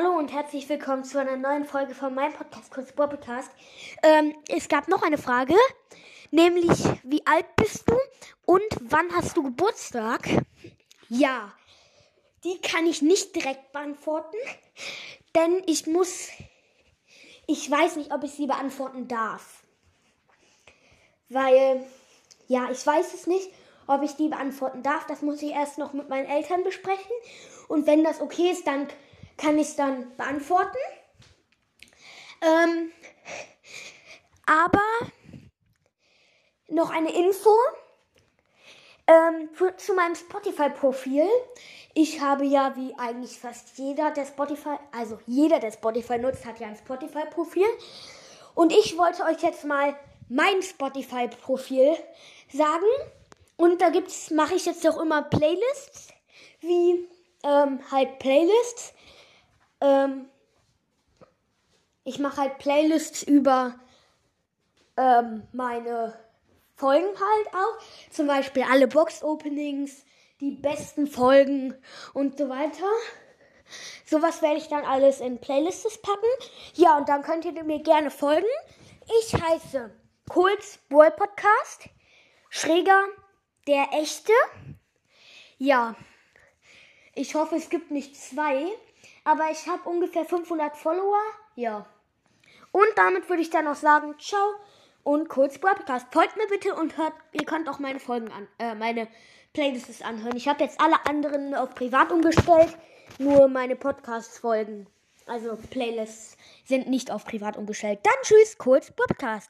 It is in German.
Hallo und herzlich willkommen zu einer neuen Folge von meinem Podcast, kurz Podcast. Ähm, es gab noch eine Frage, nämlich wie alt bist du und wann hast du Geburtstag? Ja, die kann ich nicht direkt beantworten, denn ich muss, ich weiß nicht, ob ich sie beantworten darf. Weil, ja, ich weiß es nicht, ob ich die beantworten darf. Das muss ich erst noch mit meinen Eltern besprechen. Und wenn das okay ist, dann kann ich dann beantworten. Ähm, aber noch eine Info ähm, zu meinem Spotify-Profil. Ich habe ja, wie eigentlich fast jeder, der Spotify, also jeder, der Spotify nutzt, hat ja ein Spotify-Profil. Und ich wollte euch jetzt mal mein Spotify-Profil sagen. Und da gibt's, mache ich jetzt auch immer Playlists, wie ähm, halt Playlists. Ähm, ich mache halt Playlists über ähm, meine Folgen halt auch. Zum Beispiel alle Box-Openings, die besten Folgen und so weiter. Sowas werde ich dann alles in Playlists packen. Ja, und dann könnt ihr mir gerne folgen. Ich heiße Kohls Boy Podcast. Schräger, der echte. Ja, ich hoffe, es gibt nicht zwei. Aber ich habe ungefähr 500 Follower. Ja. Und damit würde ich dann noch sagen, ciao und kurz Podcast. Folgt mir bitte und hört, ihr könnt auch meine Folgen an, äh, meine Playlists anhören. Ich habe jetzt alle anderen auf privat umgestellt, nur meine Podcast-Folgen, also Playlists, sind nicht auf privat umgestellt. Dann tschüss, kurz Podcast.